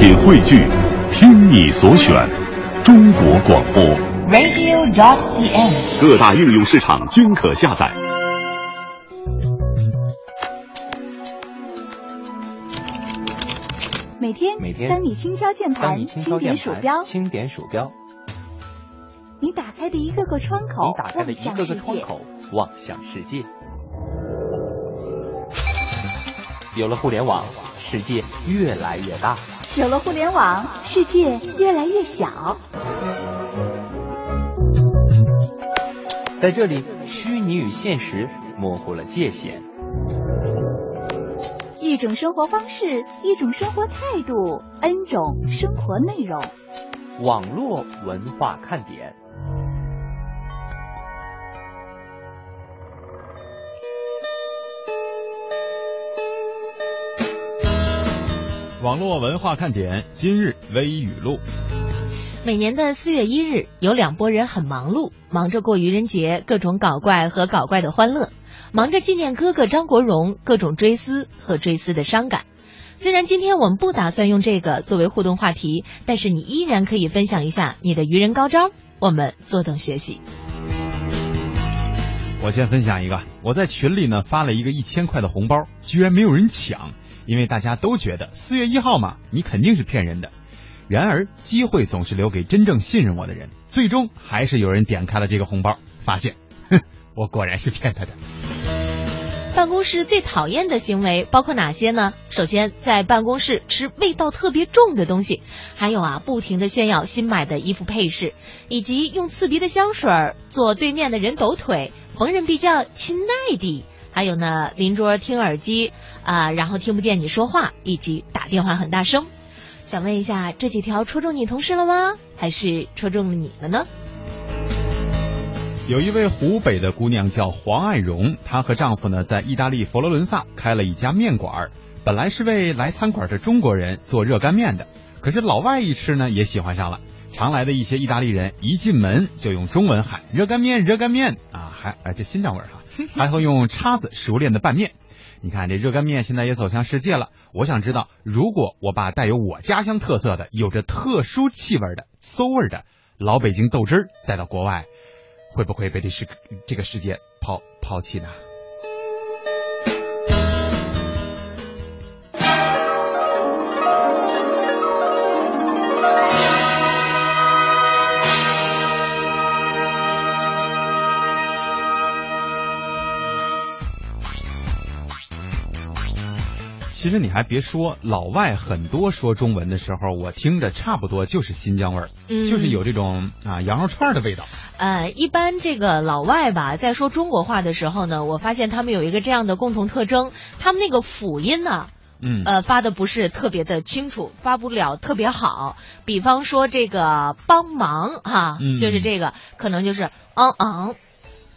品汇聚，听你所选，中国广播。radio.dot.cn，。各大应用市场均可下载。每天，每天当你轻敲键盘，轻点鼠标，轻点鼠标，你打开的一个个窗口，你打开的一个个窗口，望向世界。有了互联网，世界越来越大；有了互联网，世界越来越小。在这里，虚拟与现实模糊了界限。一种生活方式，一种生活态度，N 种生活内容。网络文化看点。网络文化看点今日微语录。每年的四月一日，有两拨人很忙碌，忙着过愚人节，各种搞怪和搞怪的欢乐，忙着纪念哥哥张国荣，各种追思和追思的伤感。虽然今天我们不打算用这个作为互动话题，但是你依然可以分享一下你的愚人高招，我们坐等学习。我先分享一个，我在群里呢发了一个一千块的红包，居然没有人抢，因为大家都觉得四月一号嘛，你肯定是骗人的。然而，机会总是留给真正信任我的人，最终还是有人点开了这个红包，发现，哼，我果然是骗他的。办公室最讨厌的行为包括哪些呢？首先，在办公室吃味道特别重的东西，还有啊，不停的炫耀新买的衣服配饰，以及用刺鼻的香水做对面的人抖腿，逢人必叫亲爱的。还有呢，邻桌听耳机啊、然后听不见你说话，以及打电话很大声。想问一下，这几条戳中你同事了吗？还是戳中了你了呢？有一位湖北的姑娘叫黄爱荣，她和丈夫呢在意大利佛罗伦萨开了一家面馆，本来是为来餐馆的中国人做热干面的，可是老外一吃呢也喜欢上了。常来的一些意大利人一进门就用中文喊热干面，热干面啊，还哎这新疆味儿哈，还会用叉子熟练的拌面。你看这热干面现在也走向世界了，我想知道，如果我把带有我家乡特色的、有着特殊气味的、馊味的老北京豆汁儿带到国外，会不会被这世这个世界抛抛弃呢？其实你还别说，老外很多说中文的时候，我听着差不多就是新疆味儿，嗯就是有这种啊羊肉串儿的味道。呃，一般这个老外吧，在说中国话的时候呢，我发现他们有一个这样的共同特征，他们那个辅音呢，嗯，呃，发的不是特别的清楚，发不了特别好。比方说这个帮忙哈，嗯就是这个可能就是嗯嗯，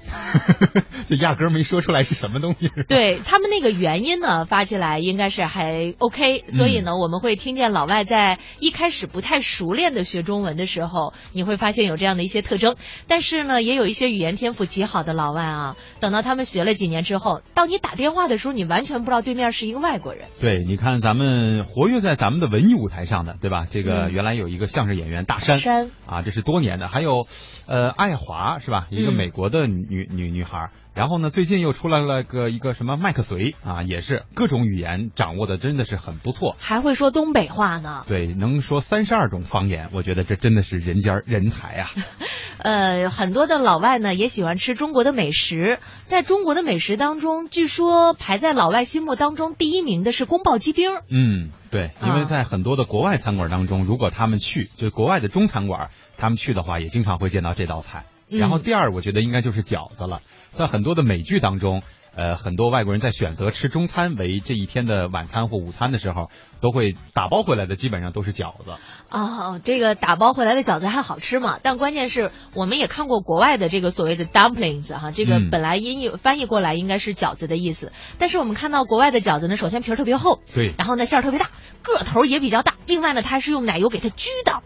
就压根儿没说出来是什么东西。对他们那个原因呢，发起来应该是还 OK，所以呢，我们会听见老外在一开始不太熟练的学中文的时候，你会发现有这样的一些特征。但是呢，也有一些语言天赋极好的老外啊，等到他们学了几年之后，当你打电话的时候，你完全不知道对面是一个外国人。对，你看咱们活跃在咱们的文艺舞台上的，对吧？这个嗯原来有一个相声演员大山山啊，这是多年的，还有呃爱华是吧？一个嗯美国的女女女女孩。然后呢，最近又出来了个一个什么麦克隋啊，也是各种语言掌握的真的是很不错。还会说东北话呢。对，能说三十二种方言，我觉得这真的是人间人才啊！呃，很多的老外呢也喜欢吃中国的美食，在中国的美食当中，据说排在老外心目当中第一名的是宫保鸡丁。嗯，对，因为啊在很多的国外餐馆当中，如果他们去，就国外的中餐馆，他们去的话，也经常会见到这道菜。嗯然后第二，我觉得应该就是饺子了。在很多的美剧当中，呃，很多外国人在选择吃中餐为这一天的晚餐或午餐的时候，都会打包回来的，基本上都是饺子。哦，这个打包回来的饺子还好吃嘛？但关键是我们也看过国外的这个所谓的 dumplings 哈，这个嗯本来音译翻译过来应该是饺子的意思，但是我们看到国外的饺子呢，首先皮儿特别厚，对，然后呢馅儿特别大，个头也比较大，另外呢它是用奶油给它焗的。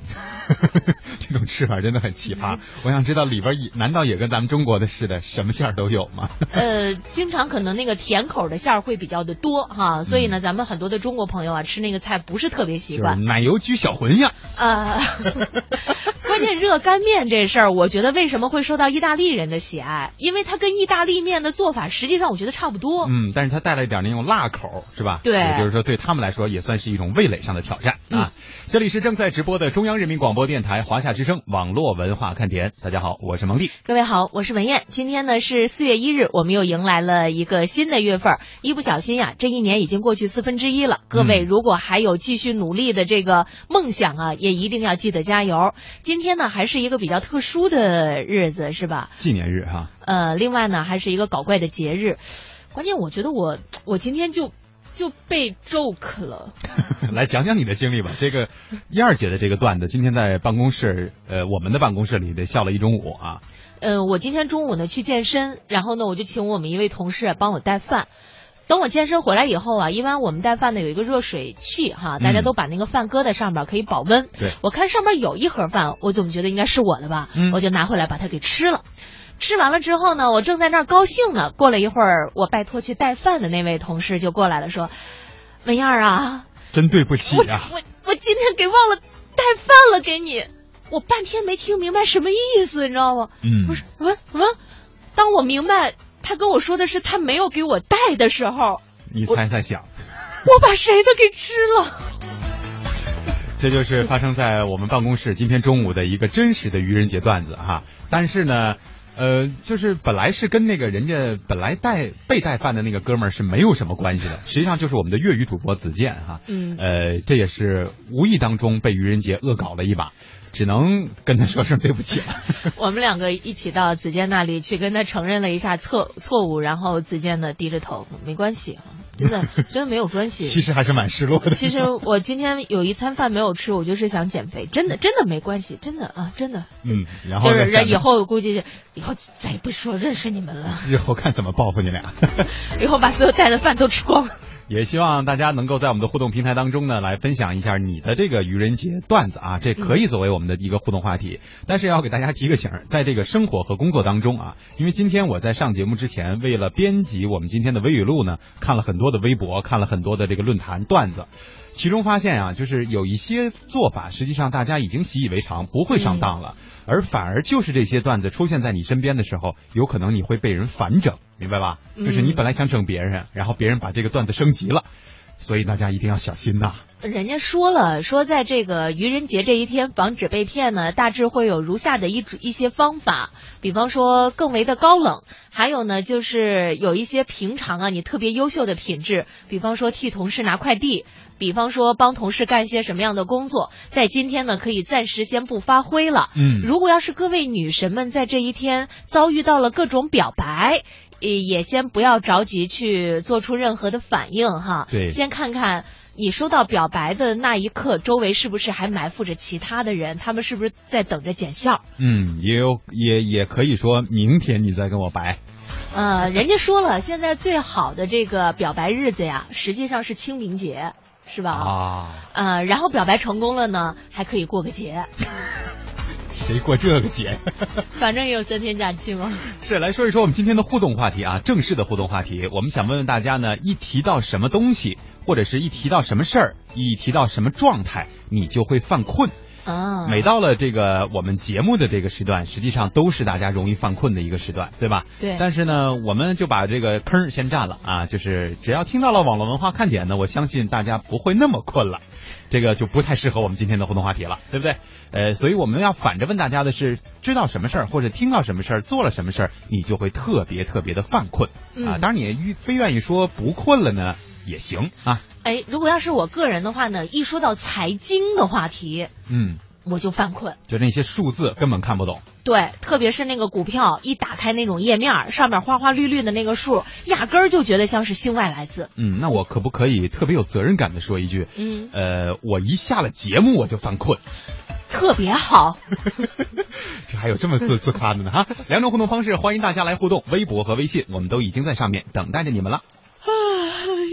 这种吃吃法真的很奇葩。我想知道里边也难道也跟咱们中国的似的，什么馅儿都有吗？呃，经常可能那个甜口的馅儿会比较的多哈，所以呢，咱们很多的中国朋友啊，吃那个菜不是特别习惯。奶油焗小茴香。呃，关键热干面这事儿，我觉得为什么会受到意大利人的喜爱？因为它跟意大利面的做法实际上我觉得差不多。嗯，但是它带了一点那种辣口，是吧？对，也就是说对他们来说也算是一种味蕾上的挑战啊。这里是正在直播的中央人民广播电台华夏之声网络文化看点，大家好，我是蒙蒂。各位好，我是文艳。今天呢是四月一日，我们又迎来了一个新的月份。一不小心呀，这一年已经过去四分之一了。各位如果还有继续努力的这个梦想啊，也一定要记得加油。今天呢还是一个比较特殊的日子，是吧？纪念日哈。呃，另外呢还是一个搞怪的节日。关键我觉得我我今天就。就被 joke 了，来讲讲你的经历吧。这个燕儿姐的这个段子，今天在办公室，呃，我们的办公室里得笑了一中午啊。嗯，我今天中午呢去健身，然后呢我就请我们一位同事帮我带饭。等我健身回来以后啊，一般我们带饭呢有一个热水器哈，大家都把那个饭搁在上面可以保温。对，我看上面有一盒饭，我总觉得应该是我的吧，我就拿回来把它给吃了。吃完了之后呢，我正在那儿高兴呢。过了一会儿，我拜托去带饭的那位同事就过来了，说：“文燕儿啊，真对不起啊，我我今天给忘了带饭了给你。我半天没听明白什么意思，你知道吗？嗯，不是什么什么？当我明白他跟我说的是他没有给我带的时候，你猜猜想，我把谁的给吃了？这就是发生在我们办公室今天中午的一个真实的愚人节段子哈。但是呢。呃，就是本来是跟那个人家本来带被带饭的那个哥们儿是没有什么关系的，实际上就是我们的粤语主播子健哈，嗯，呃，这也是无意当中被愚人节恶搞了一把，只能跟他说声对不起了。我们两个一起到子健那里去跟他承认了一下错错误，然后子健呢低着头，没关系真的 真的没有关系。其实还是蛮失落的。其实我今天有一餐饭没有吃，我就是想减肥，真的真的没关系，真的啊，真的。嗯，然后就是以后估计以后再也不说认识你们了。日后看怎么报复你俩。以后把所有带的饭都吃光。也希望大家能够在我们的互动平台当中呢，来分享一下你的这个愚人节段子啊，这可以作为我们的一个互动话题。但是要给大家提个醒，在这个生活和工作当中啊，因为今天我在上节目之前，为了编辑我们今天的微语录呢，看了很多的微博，看了很多的这个论坛段子，其中发现啊，就是有一些做法，实际上大家已经习以为常，不会上当了。而反而就是这些段子出现在你身边的时候，有可能你会被人反整，明白吧？就是你本来想整别人，然后别人把这个段子升级了，所以大家一定要小心呐。人家说了，说在这个愚人节这一天防止被骗呢，大致会有如下的一一些方法，比方说更为的高冷，还有呢就是有一些平常啊你特别优秀的品质，比方说替同事拿快递，比方说帮同事干一些什么样的工作，在今天呢可以暂时先不发挥了。嗯，如果要是各位女神们在这一天遭遇到了各种表白，也也先不要着急去做出任何的反应哈。对，先看看。你收到表白的那一刻，周围是不是还埋伏着其他的人？他们是不是在等着见笑？嗯，也有，也也可以说明天你再跟我白。呃，人家说了，现在最好的这个表白日子呀，实际上是清明节，是吧？啊。呃，然后表白成功了呢，还可以过个节。谁过这个节？反正也有三天假期嘛？是，来说一说我们今天的互动话题啊，正式的互动话题。我们想问问大家呢，一提到什么东西，或者是一提到什么事儿，一提到什么状态，你就会犯困啊。每到了这个我们节目的这个时段，实际上都是大家容易犯困的一个时段，对吧？对。但是呢，我们就把这个坑先占了啊，就是只要听到了网络文化看点呢，我相信大家不会那么困了。这个就不太适合我们今天的互动话题了，对不对？呃，所以我们要反着问大家的是：知道什么事儿或者听到什么事儿做了什么事儿，你就会特别特别的犯困啊。当然，你非愿意说不困了呢，也行啊。哎，如果要是我个人的话呢，一说到财经的话题，嗯。我就犯困，就那些数字根本看不懂。对，特别是那个股票，一打开那种页面，上面花花绿绿的那个数，压根儿就觉得像是星外来自。嗯，那我可不可以特别有责任感的说一句？嗯，呃，我一下了节目我就犯困，特别好。这还有这么自自夸的呢哈！两种互动方式，欢迎大家来互动，微博和微信，我们都已经在上面等待着你们了。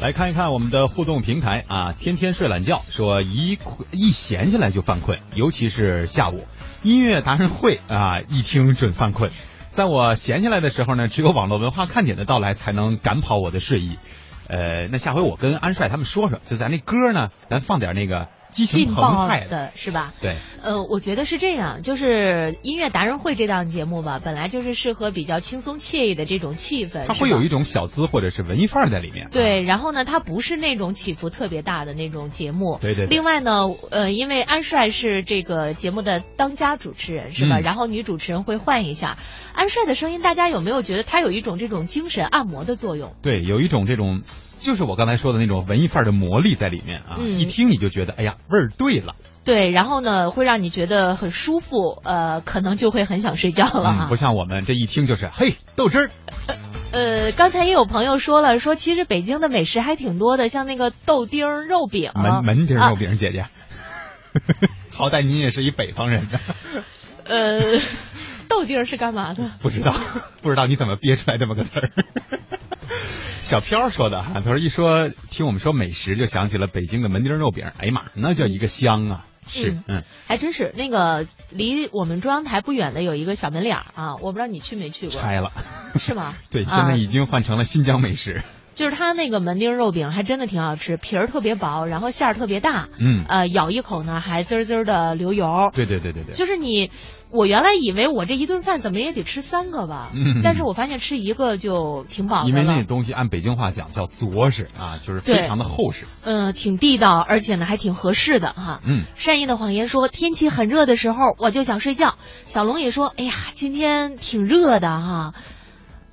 来看一看我们的互动平台啊，天天睡懒觉说一困一闲下来就犯困，尤其是下午。音乐达人会啊，一听准犯困。在我闲下来的时候呢，只有网络文化看点的到来才能赶跑我的睡意。呃，那下回我跟安帅他们说说，就咱那歌呢，咱放点那个激情劲澎湃爆的是吧？对，呃，我觉得是这样，就是音乐达人会这档节目吧，本来就是适合比较轻松惬意的这种气氛，是吧它会有一种小资或者是文艺范儿在里面。对，然后呢，它不是那种起伏特别大的那种节目。对对对另外呢，呃，因为安帅是这个节目的当家主持人，是吧？嗯然后女主持人会换一下。安帅的声音，大家有没有觉得他有一种这种精神按摩的作用？对，有一种这种，就是我刚才说的那种文艺范儿的魔力在里面啊，嗯。一听你就觉得，哎呀，味儿对了。对，然后呢，会让你觉得很舒服，呃，可能就会很想睡觉了。不像我们这一听就是，嘿，豆汁儿。呃，刚才也有朋友说了，说其实北京的美食还挺多的，像那个豆丁儿肉饼、门门钉啊肉饼姐姐，好歹你也是一北方人。呢，呃，豆丁儿是干嘛的？不知道 不知道你怎么憋出来这么个词儿。小飘说的哈，他说一说听我们说美食，就想起了北京的门钉肉饼，哎呀妈，那叫一个香啊！是，嗯嗯，还真是那个离我们中央台不远的有一个小门脸儿啊，我不知道你去没去过，拆了，是吗？对，啊现在已经换成了新疆美食。就是它那个门钉肉饼还真的挺好吃，皮儿特别薄，然后馅儿特别大，嗯，呃，咬一口呢还滋儿滋儿的流油。对对对对对，就是你，我原来以为我这一顿饭怎么也得吃三个吧，嗯但是我发现吃一个就挺饱的了。因为那东西按北京话讲叫着实啊，就是非常的厚实。嗯，挺地道，而且呢还挺合适的哈。嗯，善意的谎言说，天气很热的时候我就想睡觉。小龙也说，哎呀，今天挺热的哈。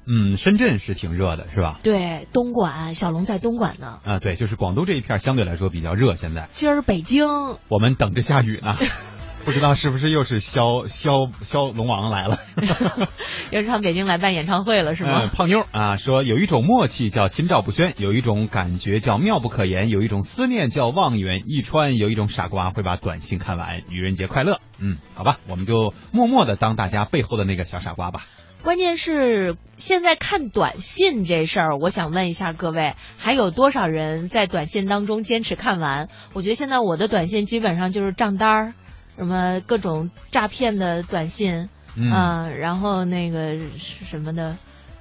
嗯，深圳是挺热的，是吧？对，东莞，小龙在东莞呢。啊，对，就是广东这一片相对来说比较热，现在今儿北京，我们等着下雨呢，不知道是不是又是肖肖肖龙王来了。又是上北京来办演唱会了是嗯，吗？胖妞啊说有一种默契叫心照不宣，有一种感觉叫妙不可言，有一种思念叫望远一川，有一种傻瓜会把短信看完。愚人节快乐！嗯，好吧，我们就默默的当大家背后的那个小傻瓜吧。关键是现在看短信这事儿，我想问一下各位，还有多少人在短信当中坚持看完？我觉得现在我的短信基本上就是账单儿，什么各种诈骗的短信，嗯，啊然后那个是什么的，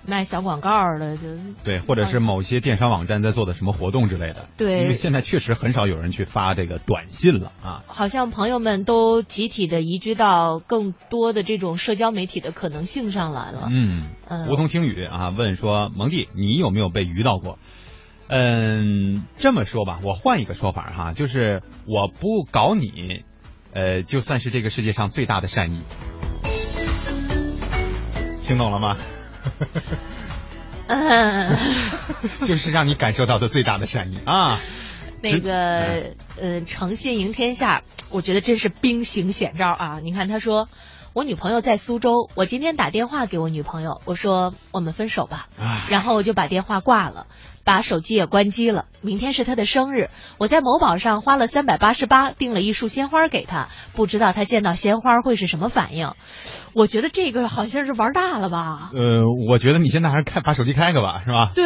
卖小广告的，就对，或者是某些电商网站在做的什么活动之类的。对因为现在确实很少有人去发这个短信了啊。好像朋友们都集体的移居到更多的这种社交媒体的可能性上来了。嗯，嗯梧桐听雨啊问说，蒙弟，你有没有被鱼到过？嗯，这么说吧，我换一个说法哈，就是我不搞你，呃，就算是这个世界上最大的善意。听懂了吗？嗯，就是让你感受到的最大的善意啊！那个呃，诚信赢天下，我觉得真是兵行险招啊！你看他说。我女朋友在苏州，我今天打电话给我女朋友，我说我们分手吧，然后我就把电话挂了，把手机也关机了。明天是她的生日，我在某宝上花了三百八十八订了一束鲜花给她，不知道她见到鲜花会是什么反应。我觉得这个好像是玩大了吧？呃，我觉得你现在还是开把手机开开吧，是吧？对，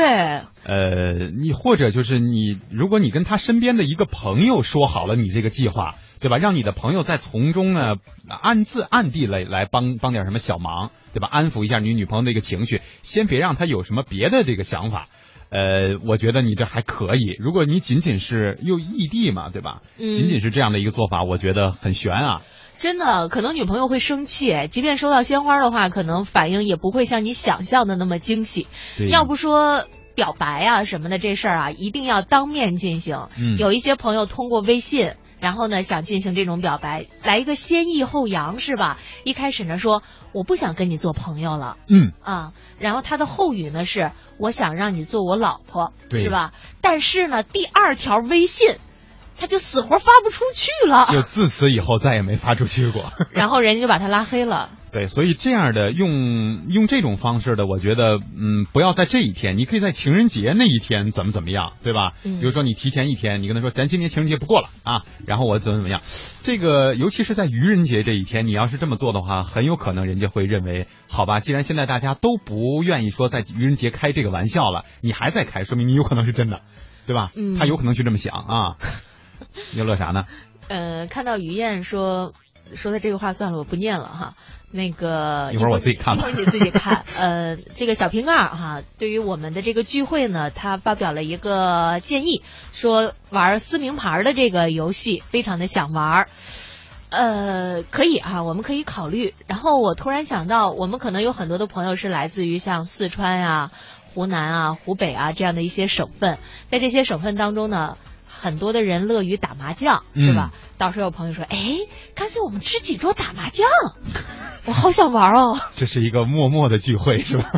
呃，你或者就是你，如果你跟他身边的一个朋友说好了你这个计划，对吧？让你的朋友在从中呢暗自暗地来来帮帮点什么小忙，对吧？安抚一下你女朋友的一个情绪，先别让她有什么别的这个想法。呃，我觉得你这还可以。如果你仅仅是又异地嘛，对吧？嗯仅仅是这样的一个做法，我觉得很悬啊。真的，可能女朋友会生气，即便收到鲜花的话，可能反应也不会像你想象的那么惊喜。对要不说表白啊什么的这事儿啊，一定要当面进行。嗯有一些朋友通过微信。然后呢，想进行这种表白，来一个先抑后扬是吧？一开始呢说我不想跟你做朋友了，嗯，啊，然后他的后语呢是我想让你做我老婆，对是吧？但是呢，第二条微信他就死活发不出去了，就自此以后再也没发出去过。然后人家就把他拉黑了。对，所以这样的用用这种方式的，我觉得，嗯，不要在这一天，你可以在情人节那一天怎么怎么样，对吧？嗯比如说你提前一天，你跟他说，咱今年情人节不过了啊，然后我怎么怎么样，这个尤其是在愚人节这一天，你要是这么做的话，很有可能人家会认为，好吧，既然现在大家都不愿意说在愚人节开这个玩笑了，你还在开，说明你有可能是真的，对吧？嗯他有可能去这么想啊，你乐啥呢？呃，看到于燕说说的这个话，算了，我不念了哈。那个一会儿我自己看吧一会儿你自己看。呃，这个小瓶盖儿哈，对于我们的这个聚会呢，他发表了一个建议，说玩撕名牌的这个游戏非常的想玩。呃，可以啊，我们可以考虑。然后我突然想到，我们可能有很多的朋友是来自于像四川呀、湖南啊、湖北啊这样的一些省份，在这些省份当中呢，很多的人乐于打麻将，是吧？到时候有朋友说，哎，干脆我们吃几桌打麻将，我好想玩哦。这是一个默默的聚会，是吧？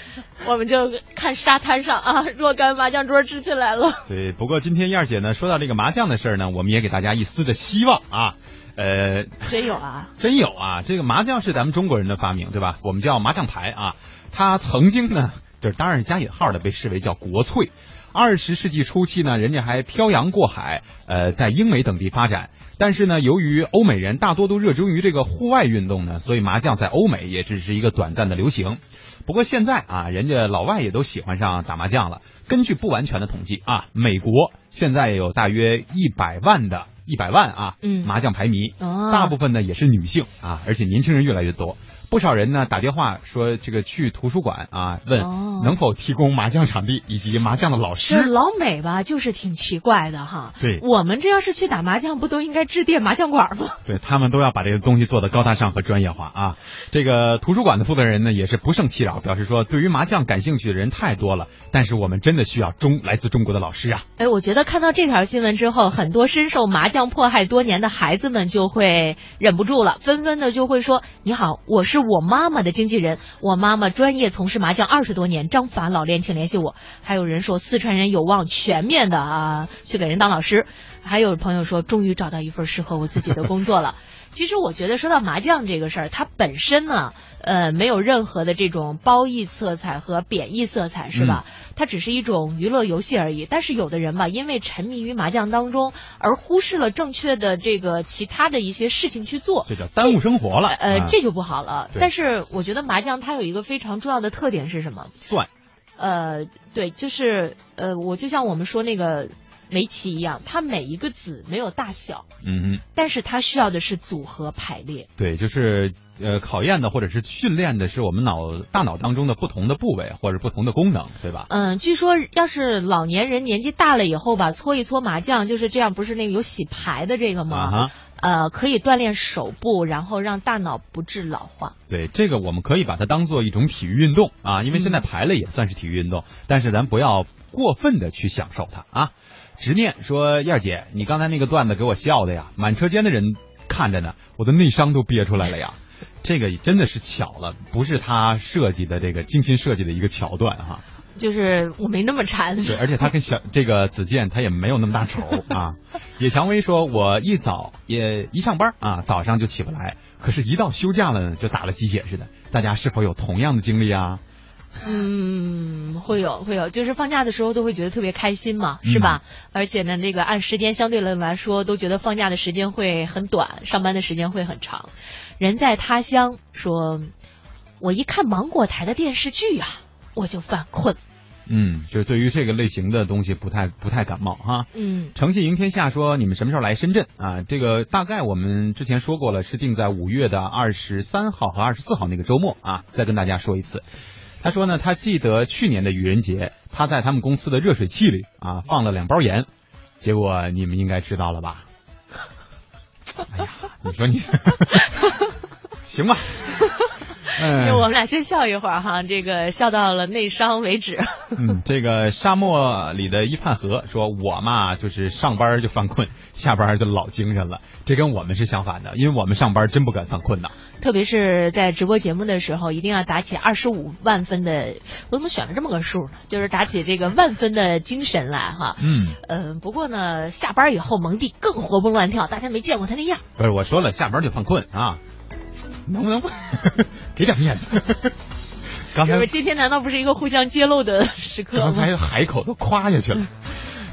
我们就看沙滩上啊，若干麻将桌支起来了。对，不过今天燕儿姐呢说到这个麻将的事儿呢，我们也给大家一丝的希望啊。呃，真有啊，真有啊！这个麻将是咱们中国人的发明，对吧？我们叫麻将牌啊。它曾经呢，就是当然是加引号的，被视为叫国粹。二十世纪初期呢，人家还漂洋过海，呃，在英美等地发展。但是呢，由于欧美人大多都热衷于这个户外运动呢，所以麻将在欧美也只是一个短暂的流行。不过现在啊，人家老外也都喜欢上打麻将了。根据不完全的统计啊，美国现在有大约一百万的一百万啊，嗯麻将牌迷，哦大部分呢也是女性啊，而且年轻人越来越多。不少人呢打电话说这个去图书馆啊，问哦能否提供麻将场地以及麻将的老师。老美吧，就是挺奇怪的哈。对我们这要是去打麻将，不都应该致电麻将馆吗？对他们都要把这个东西做得高大上和专业化啊。这个图书馆的负责人呢也是不胜其扰，表示说对于麻将感兴趣的人太多了，但是我们真的需要中来自中国的老师啊。哎，我觉得看到这条新闻之后，很多深受麻将迫害多年的孩子们就会忍不住了，纷纷的就会说：“你好，我是是我妈妈的经纪人，我妈妈专业从事麻将二十多年，张法老练，请联系我。”还有人说四川人有望全面的啊去给人当老师，还有朋友说终于找到一份适合我自己的工作了。其实我觉得说到麻将这个事儿，它本身呢，呃，没有任何的这种褒义色彩和贬义色彩，是吧？它只是一种娱乐游戏而已。但是有的人吧，因为沉迷于麻将当中，而忽视了正确的这个其他的一些事情去做，这叫耽误生活了。呃，啊这就不好了。但是我觉得麻将它有一个非常重要的特点是什么？算呃，对，就是呃，我就像我们说那个围棋一样，它每一个子没有大小，嗯哼。但是它需要的是组合排列。对，就是呃，考验的或者是训练的是我们脑大脑当中的不同的部位或者不同的功能，对吧？嗯，据说要是老年人年纪大了以后吧，搓一搓麻将，就是这样，不是那个有洗牌的这个吗？啊哈，呃，可以锻炼手部，然后让大脑不致老化。对，这个我们可以把它当做一种体育运动啊，因为现在嗯牌类也算是体育运动，但是咱不要过分的去享受它啊。执念说：“燕儿姐，你刚才那个段子给我笑的呀，满车间的人看着呢，我的内伤都憋出来了呀。这个真的是巧了，不是他设计的这个精心设计的一个桥段哈。就是我没那么馋。对，而且他跟小这个子健他也没有那么大仇 啊。野蔷薇说：“我一早也一上班啊，早上就起不来，可是，一到休假了呢，就打了鸡血似的。大家是否有同样的经历啊？嗯，会有会有，就是放假的时候都会觉得特别开心嘛，是吧？而且呢，那个按时间相对论来说，都觉得放假的时间会很短，上班的时间会很长。人在他乡说，我一看芒果台的电视剧啊，我就犯困。嗯，就是对于这个类型的东西不太不太感冒哈。嗯诚信赢天下说你们什么时候来深圳啊？这个大概我们之前说过了，是定在五月的二十三号和二十四号那个周末啊。再跟大家说一次，他说呢，他记得去年的愚人节，他在他们公司的热水器里啊放了两包盐，结果你们应该知道了吧？哎呀，你说你 行吧？就我们俩先笑一会儿哈，这个笑到了内伤为止。嗯，这个沙漠里的一畔河说，我嘛就是上班就犯困，下班就老精神了。这跟我们是相反的，因为我们上班真不敢犯困呐。特别是在直播节目的时候，一定要打起二十五万分的，我怎么选了这么个数呢？就是打起这个万分的精神来哈。嗯，呃，不过呢，下班以后蒙蒂更活蹦乱跳，大家没见过他那样。不是，我说了，下班就犯困啊。能不能 给点面子？刚才今天难道不是一个互相揭露的时刻刚才海口都夸下去了。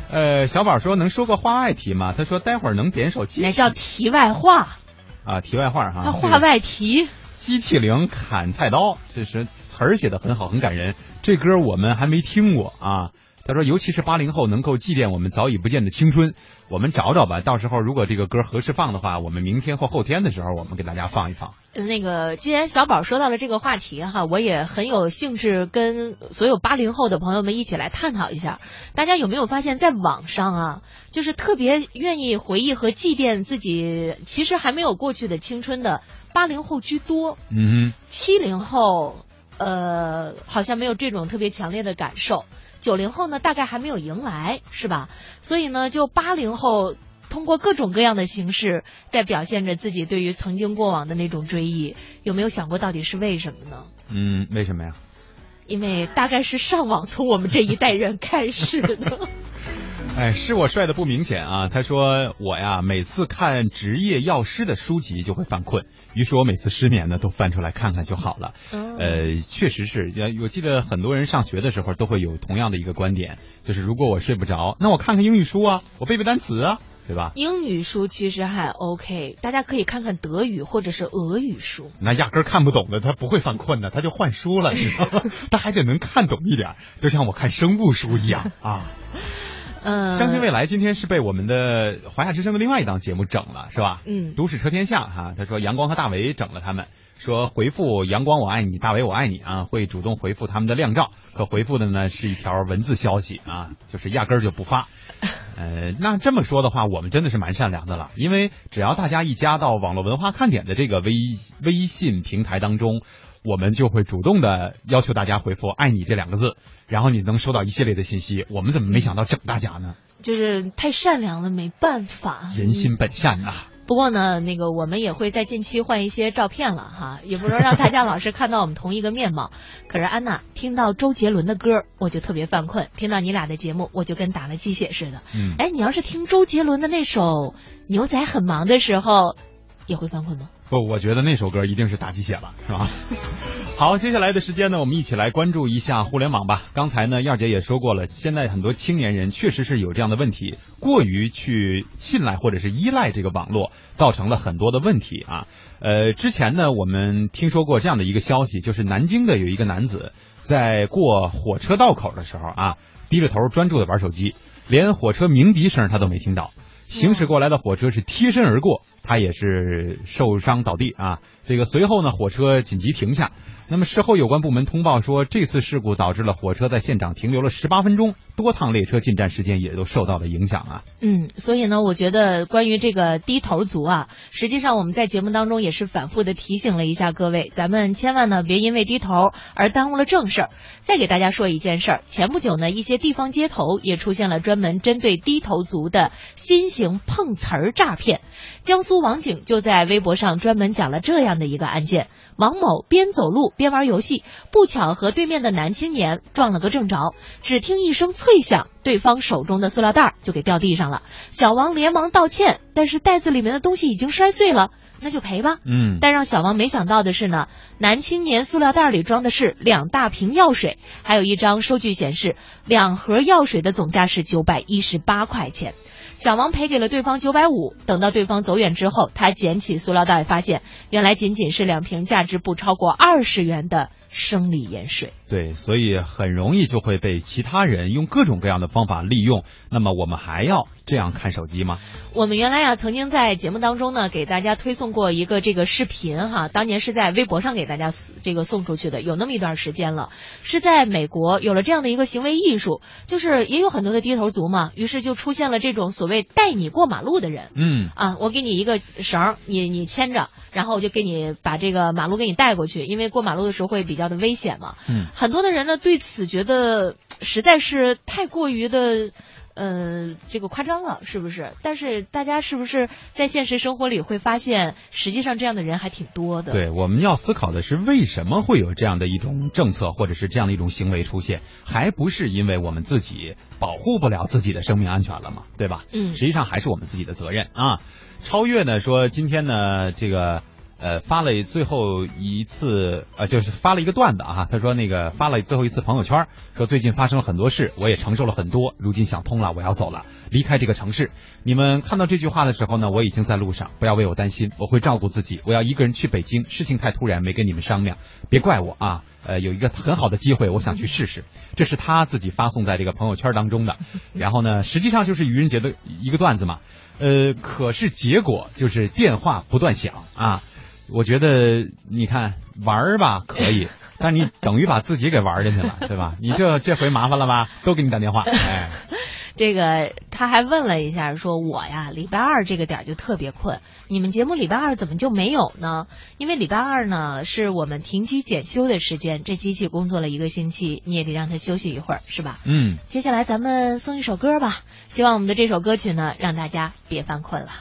呃，小宝说能说个话外题吗？他说待会儿能点首。那叫题外话啊，题外话哈。他话外题。机器灵砍菜刀，这是词儿写的很好，很感人。这歌我们还没听过啊。他说，尤其是八零后能够祭奠我们早已不见的青春，我们找找吧。到时候如果这个歌合适放的话，我们明天或后天的时候，我们给大家放一放。那个，既然小宝说到了这个话题哈，我也很有兴致跟所有八零后的朋友们一起来探讨一下。大家有没有发现，在网上啊，就是特别愿意回忆和祭奠自己其实还没有过去的青春的八零后居多。嗯哼，七零后呃，好像没有这种特别强烈的感受。九零后呢，大概还没有迎来，是吧？所以呢，就八零后通过各种各样的形式，在表现着自己对于曾经过往的那种追忆。有没有想过到底是为什么呢？嗯，为什么呀？因为大概是上网从我们这一代人开始的。哎，是我帅的不明显啊！他说我呀，每次看职业药师的书籍就会犯困，于是我每次失眠呢都翻出来看看就好了。呃，确实是，我记得很多人上学的时候都会有同样的一个观点，就是如果我睡不着，那我看看英语书啊，我背背单词啊，对吧？英语书其实还 OK，大家可以看看德语或者是俄语书。那压根看不懂的他不会犯困的，他就换书了，你知道吗？他还得能看懂一点，就像我看生物书一样啊。嗯，相信未来今天是被我们的华夏之声的另外一档节目整了，是吧？嗯，都市车天下哈，他说阳光和大为整了他们，说回复阳光我爱你，大为我爱你啊，会主动回复他们的靓照，可回复的呢是一条文字消息啊，就是压根儿就不发。呃，那这么说的话，我们真的是蛮善良的了，因为只要大家一加到网络文化看点的这个微微信平台当中。我们就会主动的要求大家回复“爱你”这两个字，然后你能收到一系列的信息。我们怎么没想到整大家呢？就是太善良了，没办法。人心本善呐。不过呢，那个我们也会在近期换一些照片了哈，也不能让大家老是看到我们同一个面貌。可是安娜听到周杰伦的歌，我就特别犯困；听到你俩的节目，我就跟打了鸡血似的。嗯。哎，你要是听周杰伦的那首《牛仔很忙的时候》，也会犯困吗？不，我觉得那首歌一定是打鸡血了，是吧？好，接下来的时间呢，我们一起来关注一下互联网吧。刚才呢，燕姐也说过了，现在很多青年人确实是有这样的问题，过于去信赖或者是依赖这个网络，造成了很多的问题啊。呃，之前呢，我们听说过这样的一个消息，就是南京的有一个男子在过火车道口的时候啊，低着头专注的玩手机，连火车鸣笛声他都没听到，行驶过来的火车是贴身而过。他也是受伤倒地啊，这个随后呢，火车紧急停下。那么事后有关部门通报说，这次事故导致了火车在现场停留了十八分钟，多趟列车进站时间也都受到了影响啊。嗯，所以呢，我觉得关于这个低头族啊，实际上我们在节目当中也是反复的提醒了一下各位，咱们千万呢别因为低头而耽误了正事儿。再给大家说一件事儿，前不久呢，一些地方街头也出现了专门针对低头族的新型碰瓷儿诈骗。江苏网警就在微博上专门讲了这样的一个案件：王某边走路边玩游戏，不巧和对面的男青年撞了个正着，只听一声脆响，对方手中的塑料袋就给掉地上了。小王连忙道歉，但是袋子里面的东西已经摔碎了，那就赔吧。嗯，但让小王没想到的是呢，男青年塑料袋里装的是两大瓶药水，还有一张收据显示，两盒药水的总价是九百一十八块钱。小王赔给了对方九百五。等到对方走远之后，他捡起塑料袋，发现原来仅仅是两瓶价值不超过二十元的生理盐水。对，所以很容易就会被其他人用各种各样的方法利用。那么我们还要这样看手机吗？我们原来啊、曾经在节目当中呢，给大家推送过一个这个视频哈，当年是在微博上给大家这个送出去的，有那么一段时间了，是在美国有了这样的一个行为艺术，就是也有很多的低头族嘛，于是就出现了这种所谓带你过马路的人。嗯啊，我给你一个绳儿，你你牵着，然后我就给你把这个马路给你带过去，因为过马路的时候会比较的危险嘛。嗯，很多的人呢对此觉得实在是太过于的。呃，这个夸张了，是不是？但是大家是不是在现实生活里会发现，实际上这样的人还挺多的？对，我们要思考的是为什么会有这样的一种政策，或者是这样的一种行为出现，还不是因为我们自己保护不了自己的生命安全了吗？对吧？嗯实际上还是我们自己的责任啊。超越呢说今天呢这个。呃，发了最后一次，呃，就是发了一个段子啊。他说那个发了最后一次朋友圈，说最近发生了很多事，我也承受了很多，如今想通了，我要走了，离开这个城市。你们看到这句话的时候呢，我已经在路上，不要为我担心，我会照顾自己，我要一个人去北京，事情太突然，没跟你们商量，别怪我啊。呃，有一个很好的机会，我想去试试。这是他自己发送在这个朋友圈当中的。然后呢，实际上就是愚人节的一个段子嘛。呃，可是结果就是电话不断响啊。我觉得你看玩儿吧可以，但你等于把自己给玩进去了，对吧？你这这回麻烦了吧？都给你打电话，哎，这个他还问了一下，说我呀，礼拜二这个点儿就特别困，你们节目礼拜二怎么就没有呢？因为礼拜二呢是我们停机检修的时间，这机器工作了一个星期，你也得让它休息一会儿，是吧？嗯，接下来咱们送一首歌吧，希望我们的这首歌曲呢，让大家别犯困了。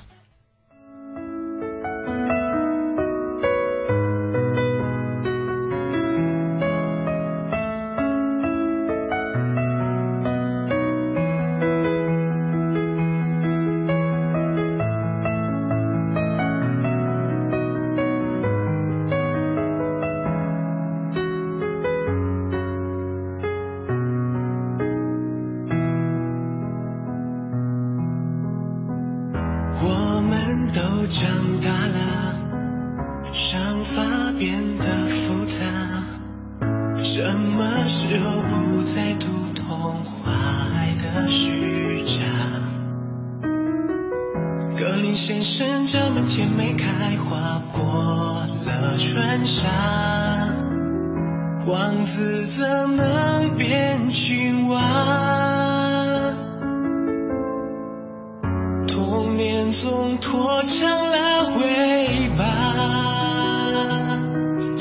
拖长了尾巴，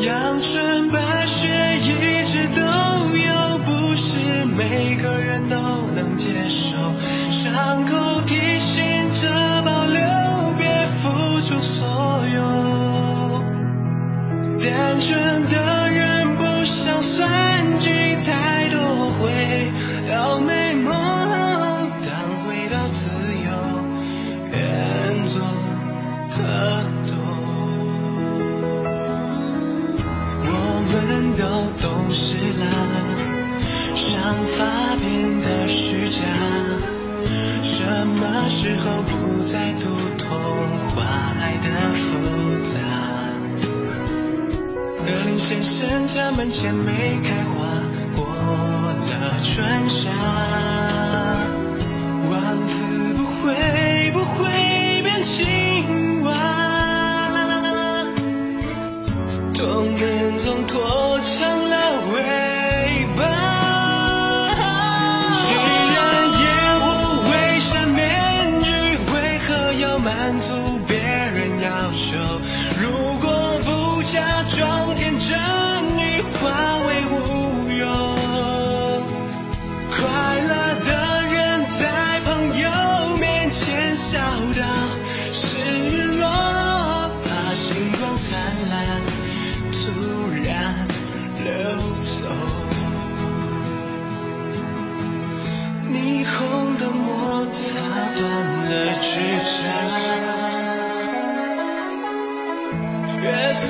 阳春先生家门前没开花，过了春夏。王子不悔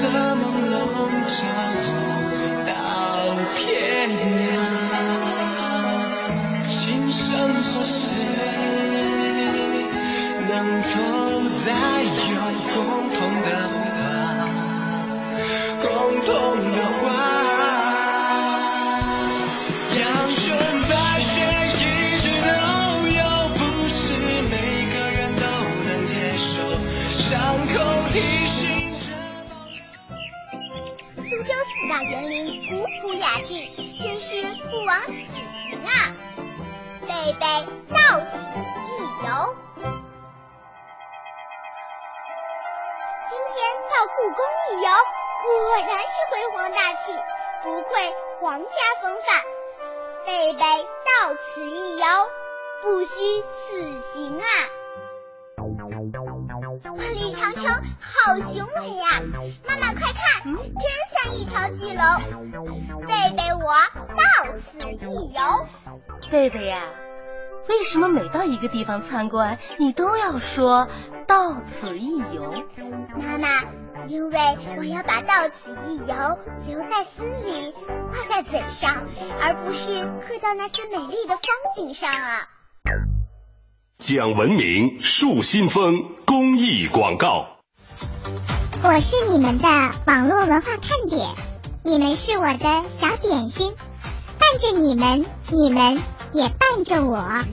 色朦胧照到天亮。今生是谁，能否再有共同的话？共同的辉煌大气，不愧皇家风范。贝贝到此一游，不虚此行啊！万里长城好雄伟呀！妈妈快看，真像一条巨龙。贝贝我到此一游。贝贝呀，为什么每到一个地方参观，你都要说到此一游？妈妈，因为我要把到此一游留在心里，挂在嘴上，而不是刻到那些美丽的风景上啊。讲文明树新风公益广告。我是你们的网络文化看点，你们是我的小点心，伴着你们，你们也伴着我。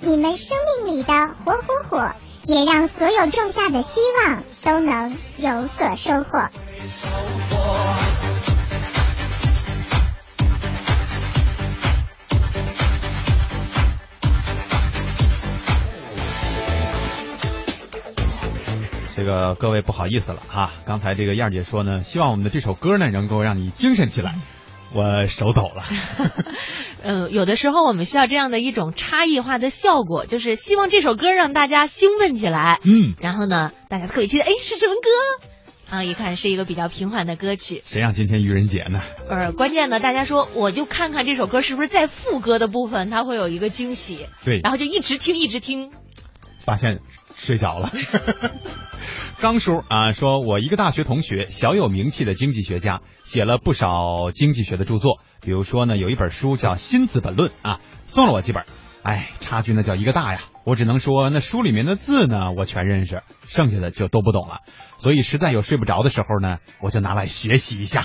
你们生命里的火火火，也让所有种下的希望都能有所收获。这个各位不好意思了哈，刚才这个燕儿姐说呢，希望我们的这首歌呢能够让你精神起来，我手抖了。呃，有的时候我们需要这样的一种差异化的效果，就是希望这首歌让大家兴奋起来。嗯，然后呢，大家特别期待，哎，是什么歌？啊，一看是一个比较平缓的歌曲。谁让今天愚人节呢？呃，关键呢，大家说我就看看这首歌是不是在副歌的部分它会有一个惊喜。对，然后就一直听，一直听，发现睡着了。刚叔啊，说我一个大学同学，小有名气的经济学家，写了不少经济学的著作。比如说呢，有一本书叫《新资本论》啊，送了我几本。哎，差距那叫一个大呀！我只能说，那书里面的字呢，我全认识，剩下的就都不懂了。所以实在有睡不着的时候呢，我就拿来学习一下。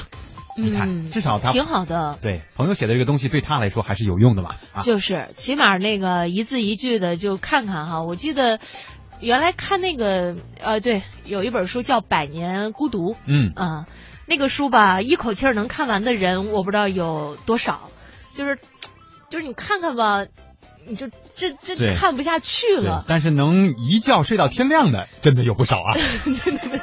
你看，至少他挺好的。对，朋友写的这个东西对他来说还是有用的嘛。啊、就是，起码那个一字一句的就看看哈。我记得。原来看那个呃，对，有一本书叫《百年孤独》，嗯啊，那个书吧，一口气儿能看完的人，我不知道有多少，就是就是你看看吧，你就这这看不下去了。但是能一觉睡到天亮的，真的有不少啊。对 对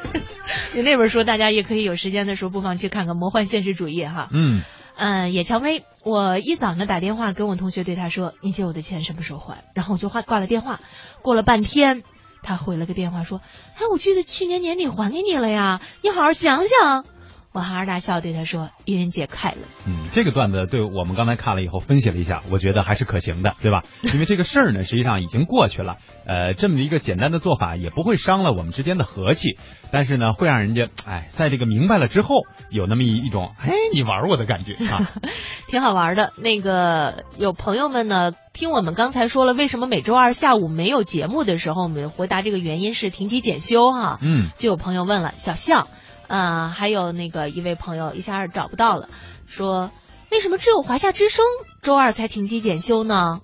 对，那本书大家也可以有时间的时候，不妨去看看《魔幻现实主义》哈。嗯嗯，野蔷薇，我一早呢打电话跟我同学对他说：“你借我的钱什么时候还？”然后我就挂挂了电话，过了半天。他回了个电话说：“哎，我记得去年年底还给你了呀，你好好想想。”我哈哈大笑对他说：“愚人节快乐。”嗯，这个段子对我们刚才看了以后分析了一下，我觉得还是可行的，对吧？因为这个事儿呢，实际上已经过去了。呃，这么一个简单的做法也不会伤了我们之间的和气，但是呢，会让人家哎，在这个明白了之后，有那么一一种哎，你玩我的感觉啊，挺好玩的。那个有朋友们呢，听我们刚才说了为什么每周二下午没有节目的时候，我们回答这个原因是停机检修哈。嗯，就有朋友问了小象。呃，还有那个一位朋友一下找不到了，说为什么只有华夏之声周二才停机检修呢？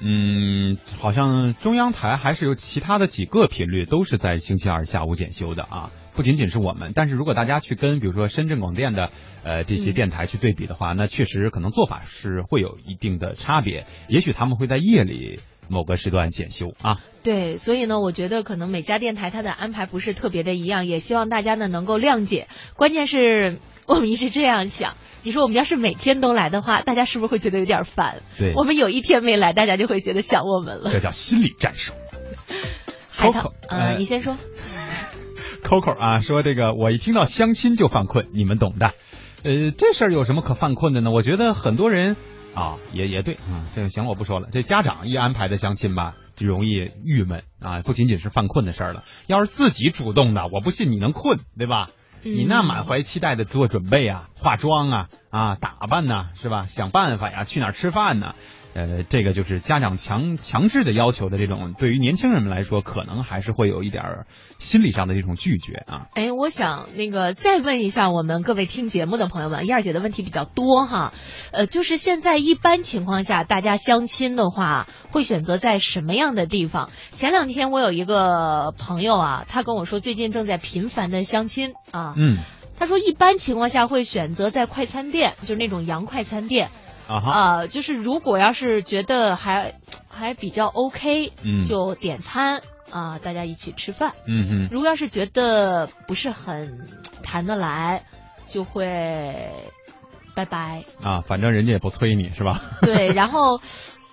嗯，好像中央台还是有其他的几个频率都是在星期二下午检修的啊，不仅仅是我们。但是如果大家去跟比如说深圳广电的呃这些电台去对比的话，那确实可能做法是会有一定的差别，也许他们会在夜里。某个时段检修啊，对，所以呢，我觉得可能每家电台它的安排不是特别的一样，也希望大家呢能够谅解。关键是 我们一直这样想，你说我们要是每天都来的话，大家是不是会觉得有点烦？对，我们有一天没来，大家就会觉得想我们了。这叫心理战术。海涛，呃，你先说。Coco 啊，说这个我一听到相亲就犯困，你们懂的。呃，这事儿有什么可犯困的呢？我觉得很多人。啊，也也对啊、嗯，这个行我不说了。这家长一安排的相亲吧，就容易郁闷啊，不仅仅是犯困的事儿了。要是自己主动的，我不信你能困，对吧？你那满怀期待的做准备啊，化妆啊，啊打扮呐、是吧？想办法呀，去哪儿吃饭呢？呃，这个就是家长强强制的要求的这种，对于年轻人们来说，可能还是会有一点儿心理上的这种拒绝啊。哎，我想那个再问一下我们各位听节目的朋友们，燕儿姐的问题比较多哈，呃，就是现在一般情况下，大家相亲的话，会选择在什么样的地方？前两天我有一个朋友啊，他跟我说最近正在频繁的相亲啊，嗯，他说一般情况下会选择在快餐店，就是那种洋快餐店。啊就是如果要是觉得还还比较 OK，嗯就点餐啊，大家一起吃饭。嗯哼，如果要是觉得不是很谈得来，就会拜拜。啊，反正人家也不催你是吧？对，然后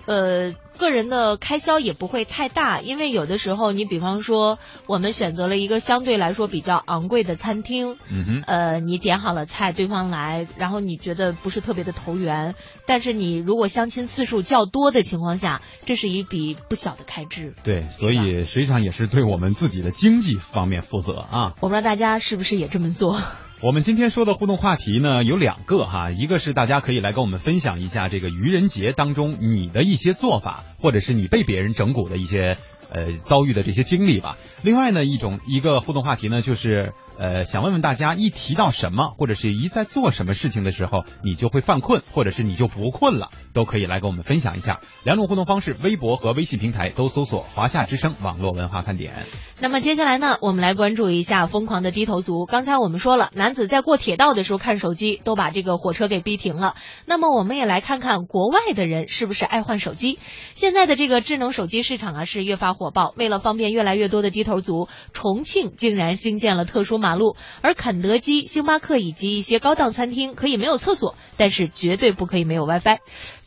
呃，个人的开销也不会太大，因为有的时候你比方说我们选择了一个相对来说比较昂贵的餐厅，嗯哼，呃，你点好了菜，对方来，然后你觉得不是特别的投缘，但是你如果相亲次数较多的情况下，这是一笔不小的开支。对，所以实际上也是对我们自己的经济方面负责啊。我不知道大家是不是也这么做？我们今天说的互动话题呢有两个哈，一个是大家可以来跟我们分享一下这个愚人节当中你的一些做法，或者是你被别人整蛊的一些呃遭遇的这些经历吧。另外呢，一种一个互动话题呢，就是呃想问问大家，一提到什么，或者是一在做什么事情的时候，你就会犯困，或者是你就不困了，都可以来跟我们分享一下。两种互动方式，微博和微信平台都搜索“华夏之声网络文化看点”。那么接下来呢，我们来关注一下疯狂的低头族。刚才我们说了，男子在过铁道的时候看手机，都把这个火车给逼停了。那么我们也来看看国外的人是不是爱换手机。现在的这个智能手机市场啊是越发火爆，为了方便越来越多的低头族，重庆竟然兴建了特殊马路，而肯德基、星巴克以及一些高档餐厅可以没有厕所，但是绝对不可以没有 WiFi。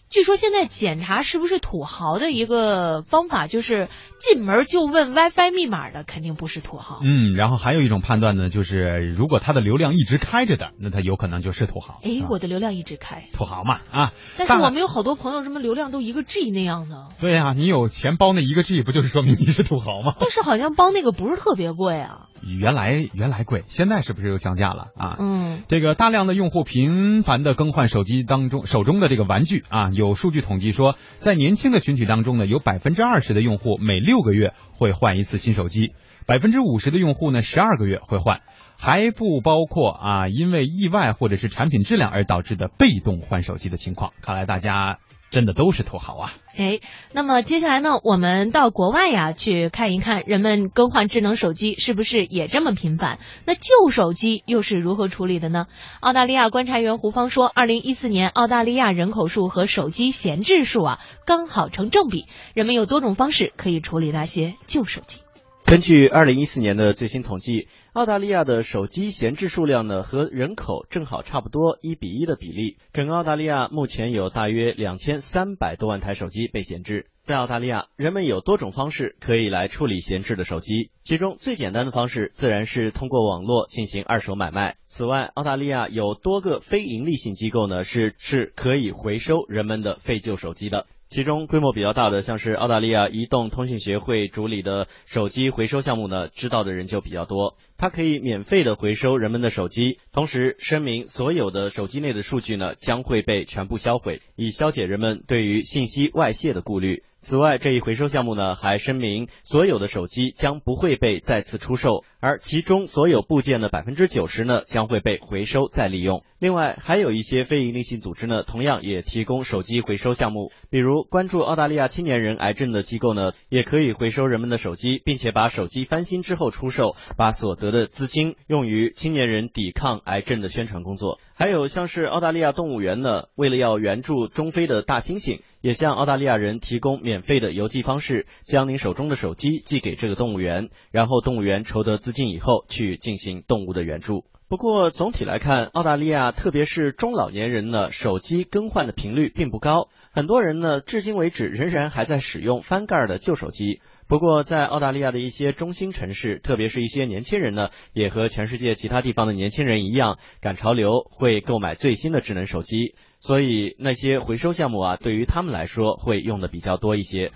据说现在检查是不是土豪的一个方法，就是进门就问 WiFi 密码的，肯定不是土豪。嗯，然后还有一种判断呢，就是如果他的流量一直开着的，那他有可能就是土豪。哎，我的流量一直开，土豪嘛啊！但是我们有好多朋友，什么流量都一个 G 那样的。对呀、你有钱包那一个 G，不就是说明你是土豪吗？但是好像包那个不是特别贵啊。原来原来贵，现在是不是又降价了啊？嗯，这个大量的用户频繁的更换手机当中手中的这个玩具啊，有数据统计说，在年轻的群体当中呢，有百分之二十的用户每六个月会换一次新手机，百分之五十的用户呢十二个月会换，还不包括啊因为意外或者是产品质量而导致的被动换手机的情况。看来大家真的都是土豪啊！哎，那么接下来呢，我们到国外呀去看一看，人们更换智能手机是不是也这么频繁？那旧手机又是如何处理的呢？澳大利亚观察员胡芳说，二零一四年澳大利亚人口数和手机闲置数啊刚好成正比，人们有多种方式可以处理那些旧手机。根据二零一四年的最新统计，澳大利亚的手机闲置数量呢和人口正好差不多一比一的比例。整个澳大利亚目前有大约两千三百多万台手机被闲置。在澳大利亚，人们有多种方式可以来处理闲置的手机，其中最简单的方式自然是通过网络进行二手买卖。此外，澳大利亚有多个非营利性机构呢是是可以回收人们的废旧手机的。其中规模比较大的，像是澳大利亚移动通信协会主理的手机回收项目呢，知道的人就比较多。它可以免费的回收人们的手机，同时声明所有的手机内的数据呢将会被全部销毁，以消解人们对于信息外泄的顾虑。此外，这一回收项目呢还声明，所有的手机将不会被再次出售，而其中所有部件的百分之九十呢将会被回收再利用。另外，还有一些非营利性组织呢，同样也提供手机回收项目，比如关注澳大利亚青年人癌症的机构呢，也可以回收人们的手机，并且把手机翻新之后出售，把所得的资金用于青年人抵抗癌症的宣传工作。还有像是澳大利亚动物园呢，为了要援助中非的大猩猩，也向澳大利亚人提供免费的邮寄方式，将您手中的手机寄给这个动物园，然后动物园筹得资进以后去进行动物的援助。不过总体来看，澳大利亚特别是中老年人呢，手机更换的频率并不高，很多人呢至今为止仍然还在使用翻盖的旧手机。不过，在澳大利亚的一些中心城市，特别是一些年轻人呢，也和全世界其他地方的年轻人一样，赶潮流，会购买最新的智能手机。所以那些回收项目啊，对于他们来说会用的比较多一些。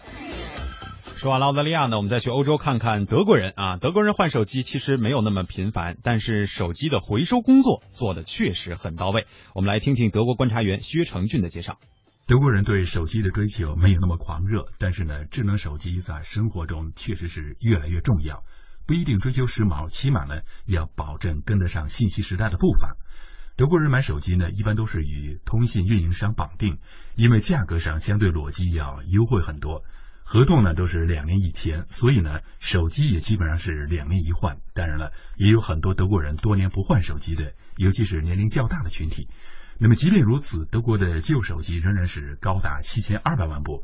说完了澳大利亚呢，我们再去欧洲看看德国人啊。德国人换手机其实没有那么频繁，但是手机的回收工作做的确实很到位。我们来听听德国观察员薛成俊的介绍。德国人对手机的追求没有那么狂热，但是呢，智能手机在生活中确实是越来越重要。不一定追求时髦，起码呢要保证跟得上信息时代的步伐。德国人买手机呢，一般都是与通信运营商绑定，因为价格上相对裸机要优惠很多。合同呢都是两年一签，所以呢手机也基本上是两年一换。当然了，也有很多德国人多年不换手机的，尤其是年龄较大的群体。那么即便如此，德国的旧手机仍然是高达七千二百万部。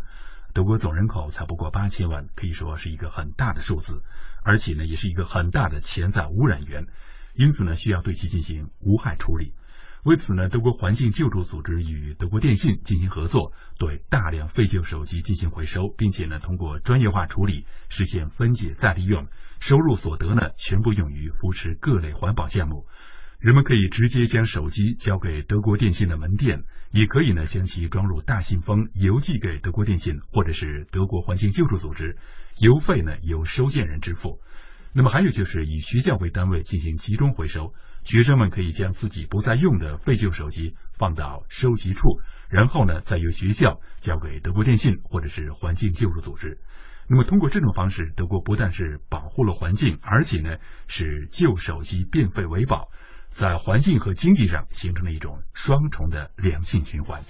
德国总人口才不过八千万，可以说是一个很大的数字，而且呢也是一个很大的潜在污染源，因此呢需要对其进行无害处理。为此呢，德国环境救助组织与德国电信进行合作，对大量废旧手机进行回收，并且呢通过专业化处理实现分解再利用，收入所得呢全部用于扶持各类环保项目。人们可以直接将手机交给德国电信的门店，也可以呢将其装入大信封邮寄给德国电信或者是德国环境救助组织，邮费呢由收件人支付。那么还有就是以学校为单位进行集中回收，学生们可以将自己不再用的废旧手机放到收集处，然后呢再由学校交给德国电信或者是环境救助组织。那么通过这种方式，德国不但是保护了环境，而且呢使旧手机变废为宝。在环境和经济上形成了一种双重的良性循环。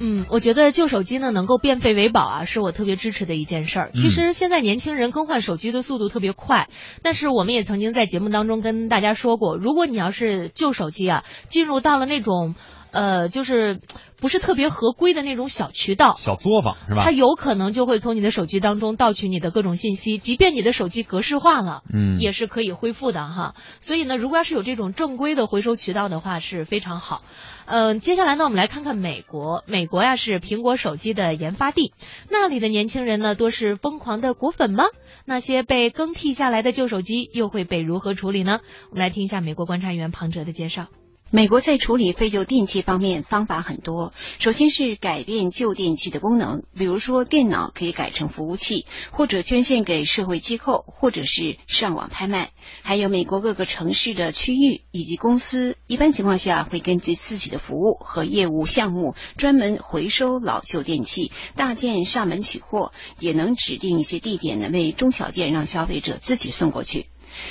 嗯，我觉得旧手机呢能够变废为宝啊，是我特别支持的一件事儿。其实现在年轻人更换手机的速度特别快，但是我们也曾经在节目当中跟大家说过，如果你要是旧手机啊，进入到了那种。呃，就是不是特别合规的那种小渠道、小作坊是吧？它有可能就会从你的手机当中盗取你的各种信息，即便你的手机格式化了，嗯，也是可以恢复的哈。所以呢，如果要是有这种正规的回收渠道的话，是非常好。嗯，接下来呢，我们来看看美国。美国呀是苹果手机的研发地，那里的年轻人呢多是疯狂的果粉吗？那些被更替下来的旧手机又会被如何处理呢？我们来听一下美国观察员庞哲的介绍。美国在处理废旧电器方面方法很多，首先是改变旧电器的功能，比如说电脑可以改成服务器，或者捐献给社会机构，或者是上网拍卖。还有美国各个城市的区域以及公司，一般情况下会根据自己的服务和业务项目，专门回收老旧电器，大件上门取货，也能指定一些地点呢，为中小件让消费者自己送过去。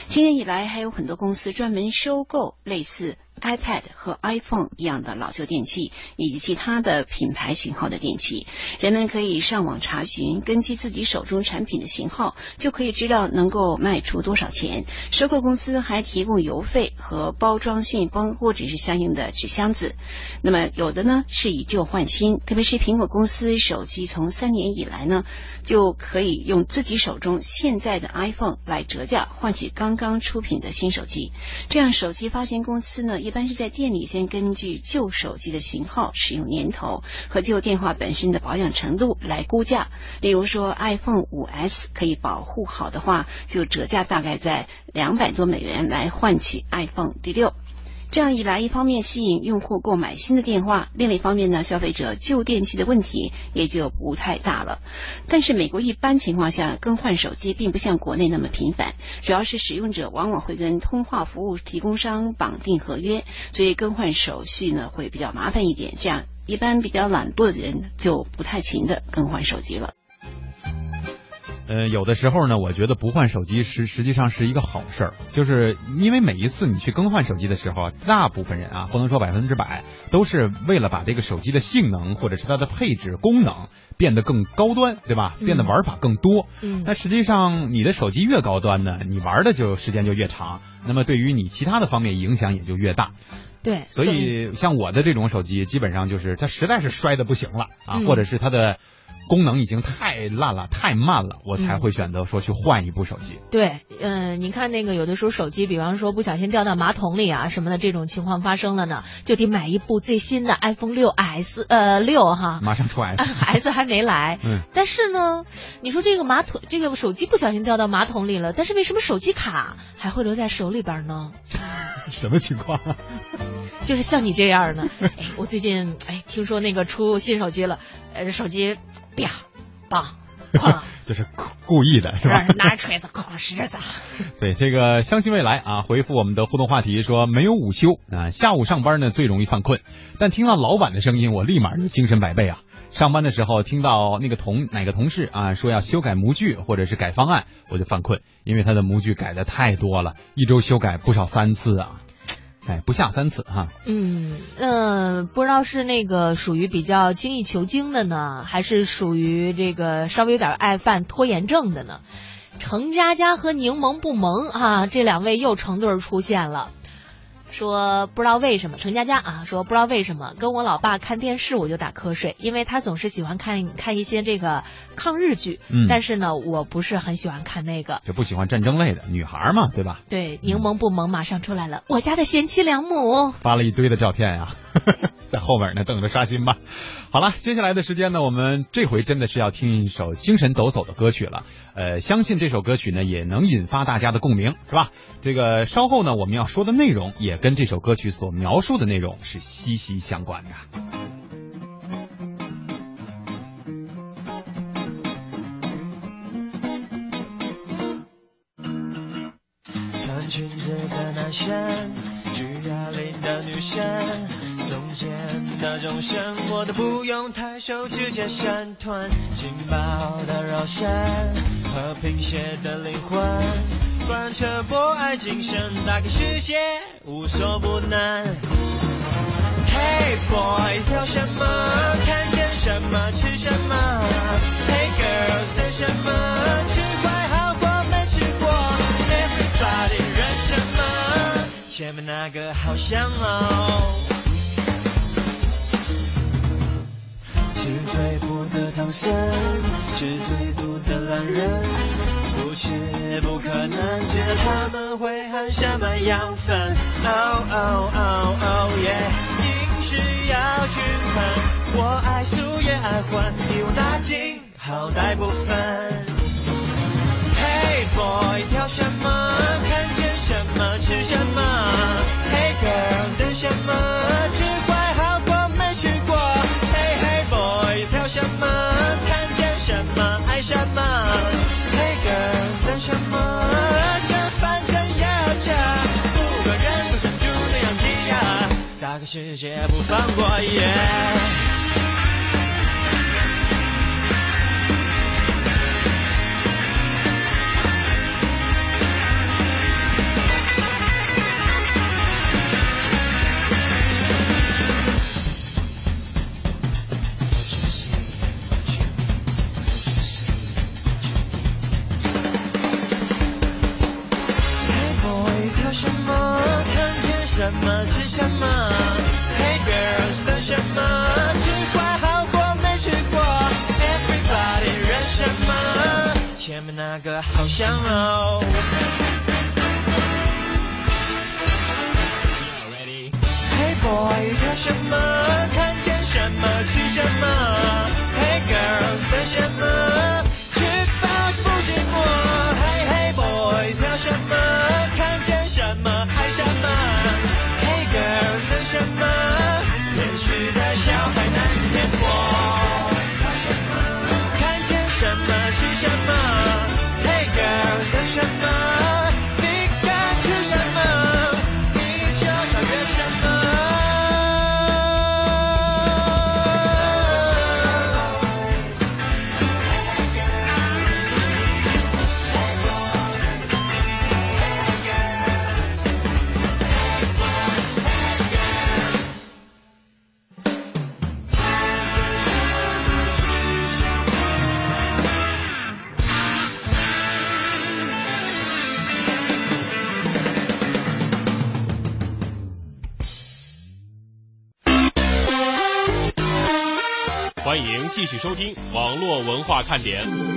今年以来，还有很多公司专门收购类似。iPad 和 iPhone 一样的老旧电器，以及其他的品牌型号的电器，人们可以上网查询，根据自己手中产品的型号，就可以知道能够卖出多少钱。收购公司还提供邮费和包装信封或者是相应的纸箱子。那么有的呢是以旧换新，特别是苹果公司手机从三年以来呢，就可以用自己手中现在的 iPhone 来折价换取刚刚出品的新手机。这样手机发行公司呢。一般是在店里先根据旧手机的型号、使用年头和旧电话本身的保养程度来估价。例如说，iPhone 5S 可以保护好的话，就折价大概在两百多美元来换取 iPhone 第六。这样一来，一方面吸引用户购买新的电话，另外一方面呢，消费者旧电器的问题也就不太大了。但是美国一般情况下更换手机并不像国内那么频繁，主要是使用者往往会跟通话服务提供商绑定合约，所以更换手续呢会比较麻烦一点。这样一般比较懒惰的人就不太勤的更换手机了。呃，有的时候呢，我觉得不换手机实实际上是一个好事儿，就是因为每一次你去更换手机的时候，大部分人啊，不能说百分之百，都是为了把这个手机的性能或者是它的配置功能变得更高端，对吧？变得玩法更多。嗯。那实际上你的手机越高端呢，你玩的就时间就越长，那么对于你其他的方面影响也就越大。对。所以像我的这种手机，基本上就是它实在是摔的不行了啊，或者是它的。功能已经太烂了，太慢了，我才会选择说去换一部手机。对，嗯，你看那个有的时候手机，比方说不小心掉到马桶里啊什么的这种情况发生了呢，就得买一部最新的 iPhone 六 S，呃，六哈，马上出 S，S 还没来。嗯。但是呢，你说这个马桶，这个手机不小心掉到马桶里了，但是为什么手机卡还会留在手里边呢？什么情况？就是像你这样的，哎，我最近哎听说那个出新手机了，呃，手机。啪，棒，就是故意的，是吧？拿着锤子哐石子。对，这个相信未来啊，回复我们的互动话题说没有午休啊，下午上班呢最容易犯困，但听到老板的声音，我立马就精神百倍啊。上班的时候听到那个同哪个同事啊说要修改模具或者是改方案，我就犯困，因为他的模具改的太多了，一周修改不少三次啊。哎，不下三次哈。嗯，呃，不知道是那个属于比较精益求精的呢，还是属于这个稍微有点爱犯拖延症的呢？程佳佳和柠檬不萌哈，这两位又成对出现了。说不知道为什么，陈佳佳啊，说不知道为什么跟我老爸看电视我就打瞌睡，因为他总是喜欢看看一些这个抗日剧，嗯，但是呢，我不是很喜欢看那个，就不喜欢战争类的女孩嘛，对吧？对，柠檬不萌马上出来了，我家的贤妻良母发了一堆的照片呀，在后面呢，等着刷新吧。好了，接下来的时间呢，我们这回真的是要听一首精神抖擞的歌曲了。呃，相信这首歌曲呢也能引发大家的共鸣，是吧？这个稍后呢我们要说的内容也跟这首歌曲所描述的内容是息息相关的。穿裙子的男生，举哑铃的女生，中间的钟声我都不用抬手直接闪团，劲爆的肉身和贫血的灵魂，贯彻博爱精神，打开世界无所不能。Hey boy，挑什么？看见什么？吃什么？Hey girls，等什么？吃坏好过没吃过。Everybody，认什么？前面那个好香哦。最苦的唐僧，是最毒的懒人，不是不可能，知道他们会含什么养分。Oh oh oh oh yeah，饮食要均衡，我爱素也爱荤，一网打尽，好歹不分。Hey boy，挑什么？看见什么吃什么？Hey girl，等什么？个世界不放过耶。听网络文化看点。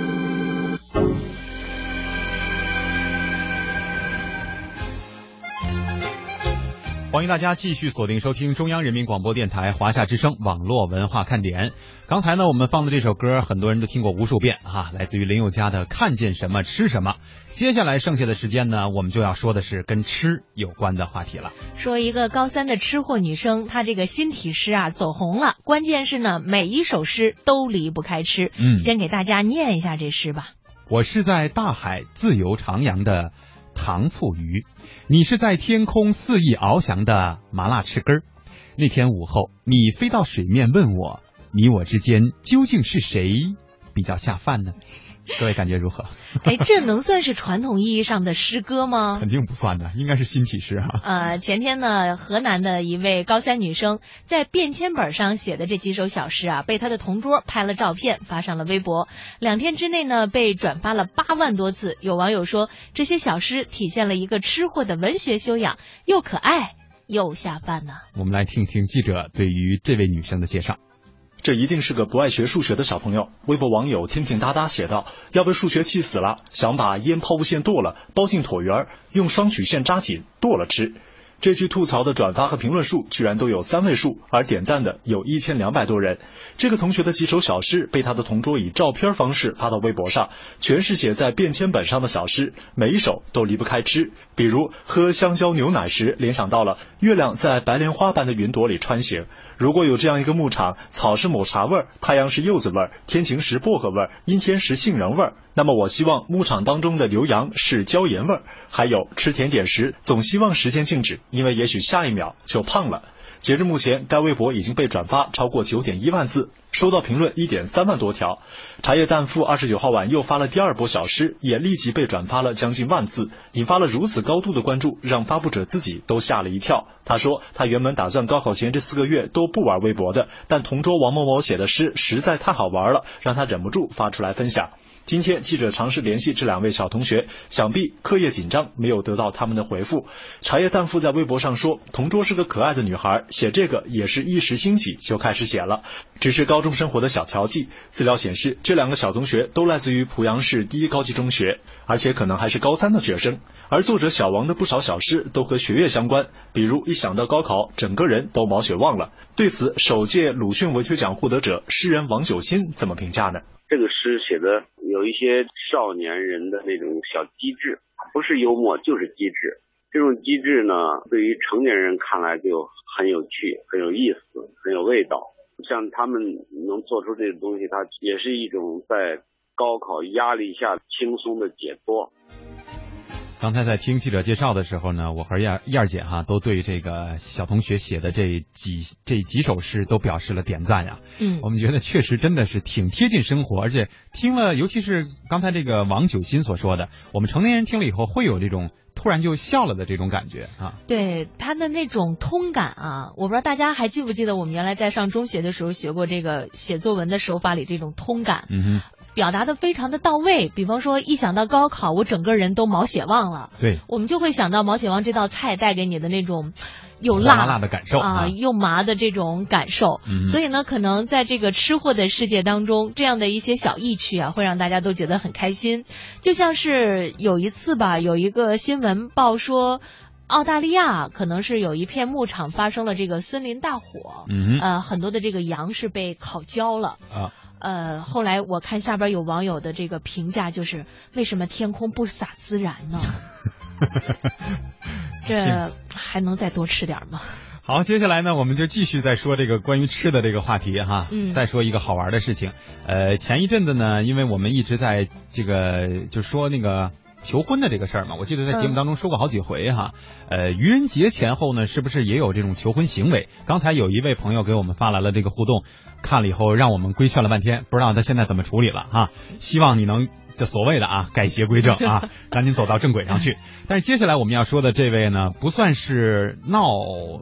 迎大家继续锁定收听中央人民广播电台华夏之声网络文化看点。刚才呢，我们放的这首歌，很多人都听过无数遍啊，来自于林宥嘉的《看见什么吃什么》。接下来剩下的时间呢，我们就要说的是跟吃有关的话题了。说一个高三的吃货女生，她这个新体诗啊走红了，关键是呢，每一首诗都离不开吃。嗯先给大家念一下这诗吧。我是在大海自由徜徉的糖醋鱼，你是在天空肆意翱翔的麻辣翅根儿。那天午后，你飞到水面问我，你我之间究竟是谁比较下饭呢？各位感觉如何？哎，这能算是传统意义上的诗歌吗？肯定不算的，应该是新体诗哈、呃，前天呢，河南的一位高三女生在便签本上写的这几首小诗啊，被她的同桌拍了照片发上了微博，两天之内呢被转发了八万多次。有网友说，这些小诗体现了一个吃货的文学修养，又可爱又下饭呢、我们来听听记者对于这位女生的介绍。这一定是个不爱学数学的小朋友。微博网友听听哒哒写道：“要被数学气死了，想把烟抛物线剁了，包进椭圆，用双曲线扎紧，剁了吃。”这句吐槽的转发和评论数居然都有三位数，而点赞的有一千两百多人。这个同学的几首小诗被他的同桌以照片方式发到微博上，全是写在便签本上的小诗，每一首都离不开吃。比如喝香蕉牛奶时，联想到了月亮在白莲花般的云朵里穿行。如果有这样一个牧场，草是抹茶味儿，太阳是柚子味儿，天晴时薄荷味儿，阴天时杏仁味儿，那么我希望牧场当中的牛羊是椒盐味儿。还有吃甜点时，总希望时间静止，因为也许下一秒就胖了。截至目前，该微博已经被转发超过九点一万次，收到评论一点三万多条。茶叶蛋父二十九号晚又发了第二波小诗，也立即被转发了将近万次，引发了如此高度的关注，让发布者自己都吓了一跳。他说，他原本打算高考前这四个月都不玩微博的，但同桌王某某写的诗实在太好玩了，让他忍不住发出来分享。今天记者尝试联系这两位小同学，想必课业紧张，没有得到他们的回复。茶叶蛋父在微博上说，同桌是个可爱的女孩，写这个也是一时兴起就开始写了，只是高中生活的小调剂。资料显示，这两个小同学都来自于濮阳市第一高级中学，而且可能还是高三的学生。而作者小王的不少小诗都和学业相关，比如一想到高考，整个人都毛血旺了。对此，首届鲁迅文学奖获得者诗人王九新怎么评价呢？这个诗写的有一些少年人的那种小机智，不是幽默就是机智。这种机智呢，对于成年人看来就很有趣、很有意思、很有味道。像他们能做出这种东西，它也是一种在高考压力下轻松的解脱。刚才在听记者介绍的时候呢，我和燕燕儿姐哈都对这个小同学写的这几这几首诗都表示了点赞呀。嗯我们觉得确实真的是挺贴近生活，而且听了，尤其是刚才这个王九新所说的，我们成年人听了以后会有这种突然就笑了的这种感觉啊。对他的那种通感啊，我不知道大家还记不记得，我们原来在上中学的时候学过这个写作文的手法里这种通感。嗯哼，表达的非常的到位，比方说一想到高考，我整个人都毛血旺了。对，我们就会想到毛血旺这道菜带给你的那种又辣辣辣的感受啊，啊又麻的这种感受。嗯所以呢，可能在这个吃货的世界当中，这样的一些小意趣啊，会让大家都觉得很开心。就像是有一次吧，有一个新闻报说。澳大利亚可能是有一片牧场发生了这个森林大火，嗯很多的这个羊是被烤焦了，啊，呃，后来我看下边有网友的这个评价，就是为什么天空不洒孜然呢？这还能再多吃点吗？好，接下来呢，我们就继续再说这个关于吃的这个话题哈。嗯再说一个好玩的事情。呃，前一阵子呢，因为我们一直在这个就说那个求婚的这个事儿嘛，我记得在节目当中说过好几回哈。呃，愚人节前后呢，是不是也有这种求婚行为？刚才有一位朋友给我们发来了这个互动，看了以后让我们规劝了半天，不知道他现在怎么处理了哈。希望你能。这所谓的啊改邪归正啊，赶紧走到正轨上去。但是接下来我们要说的这位呢，不算是闹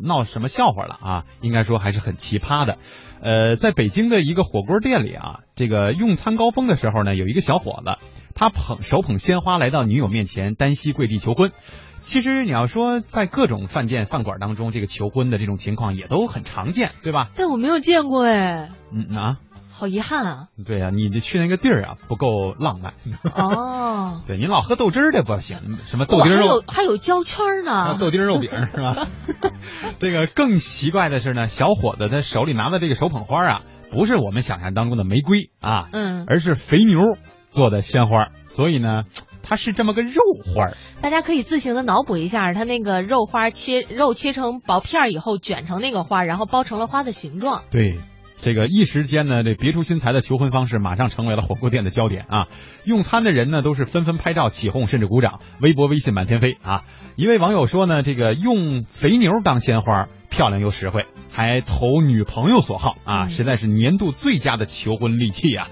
闹什么笑话了啊，应该说还是很奇葩的。呃，在北京的一个火锅店里啊，这个用餐高峰的时候呢，有一个小伙子，他捧手捧鲜花来到女友面前，单膝跪地求婚。其实你要说在各种饭店饭馆当中，这个求婚的这种情况也都很常见，对吧？但我没有见过哎，嗯啊，好遗憾啊。对呀、你去那个地儿啊不够浪漫。哦，对，你老喝豆汁儿的不行，什么豆哇还丁肉有还有焦圈呢。豆丁肉饼是吧？这个更奇怪的是呢，小伙子他手里拿的这个手捧花啊，不是我们想象当中的玫瑰啊，嗯，而是肥牛做的鲜花，所以呢，它是这么个肉花。大家可以自行的脑补一下，它那个肉花切肉切成薄片儿以后卷成那个花，然后包成了花的形状。对。这个一时间呢，这别出心裁的求婚方式马上成为了火锅店的焦点啊！用餐的人呢都是纷纷拍照起哄，甚至鼓掌，微博、微信满天飞啊！一位网友说呢，这个用肥牛当鲜花，漂亮又实惠，还投女朋友所好啊，实在是年度最佳的求婚利器啊！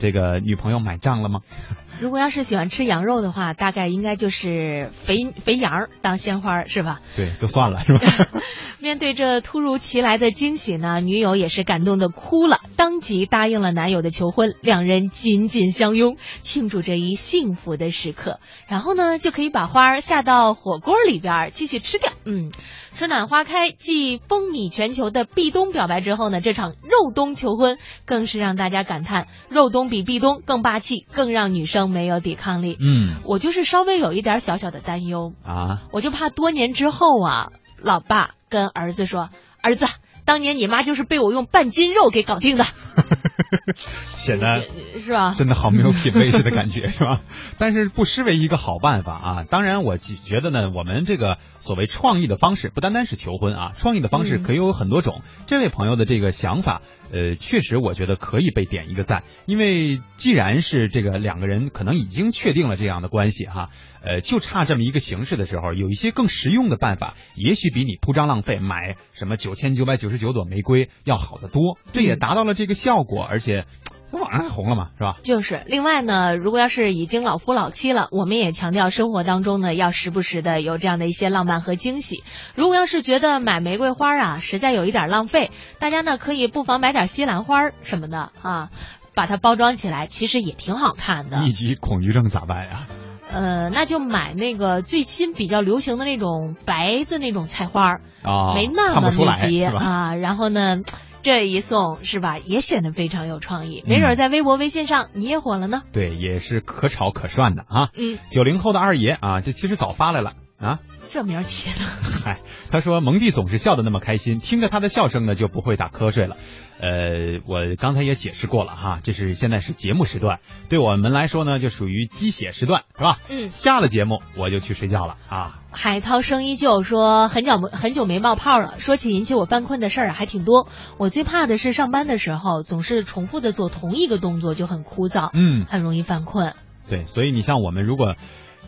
这个女朋友买账了吗？如果要是喜欢吃羊肉的话，大概应该就是肥肥羊儿当鲜花儿是吧？对，就算了是吧？面对这突如其来的惊喜呢，女友也是感动的哭了，当即答应了男友的求婚，两人紧紧相拥，庆祝这一幸福的时刻。然后呢，就可以把花儿下到火锅里边儿继续吃掉。嗯，春暖花开，继风靡全球的壁咚表白之后呢，这场肉冬求婚更是让大家感叹，肉冬比壁咚更霸气，更让女生没有抵抗力。嗯。我就是稍微有一点小小的担忧，啊，我就怕多年之后啊，老爸跟儿子说：“儿子，当年你妈就是被我用半斤肉给搞定的，显得是吧？”真的好没有品味似的感觉，是吧？但是不失为一个好办法啊。当然，我觉得呢，我们这个所谓创意的方式，不单单是求婚啊，创意的方式嗯可以有很多种。这位朋友的这个想法，呃，确实我觉得可以被点一个赞，因为既然是这个两个人可能已经确定了这样的关系哈，呃，就差这么一个形式的时候，有一些更实用的办法，也许比你铺张浪费买什么九千九百九十九朵玫瑰要好得多。这也达到了这个效果，而且 在网上还红了嘛，是吧？就是，另外呢，如果要是已经老夫老妻了，我们也强调生活当中呢，要时不时的有这样的一些浪漫和惊喜。如果要是觉得买玫瑰花啊，实在有一点浪费，大家呢可以不妨买点西兰花什么的啊，把它包装起来，其实也挺好看的。一级恐惧症咋办呀？呃，那就买那个最新比较流行的那种白的那种菜花儿，啊，没那么密集？啊。然后呢，这一送是吧，也显得非常有创意。没嗯准在微博、微信上你也火了呢。对，也是可炒可涮的啊。嗯，九零后的二爷啊，这其实早发来了啊。这名儿起的。嗨，他说蒙蒂总是笑得那么开心，听着他的笑声呢，就不会打瞌睡了。呃，我刚才也解释过了哈，这是现在是节目时段，对我们来说呢，就属于鸡血时段，是吧？嗯，下了节目我就去睡觉了啊。海涛声依旧说很久没很久没冒泡了。说起引起我犯困的事儿啊还挺多。我最怕的是上班的时候总是重复的做同一个动作，就很枯燥，嗯，很容易犯困。对，所以你像我们如果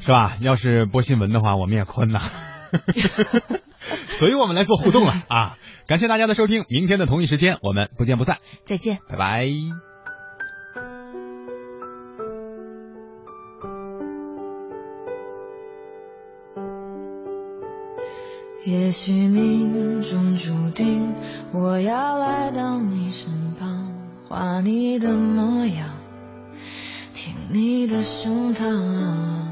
是吧，要是播新闻的话，我们也困呐。所以我们来做互动了啊！感谢大家的收听，明天的同一时间我们不见不散，再见，拜拜。也许命中注定我要来到你身旁，画你的模样，听你的胸膛。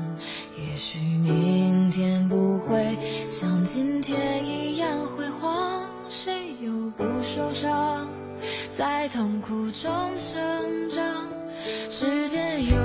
也许明天不会像今天一样辉煌，谁又不受伤，在痛苦中成长。时间有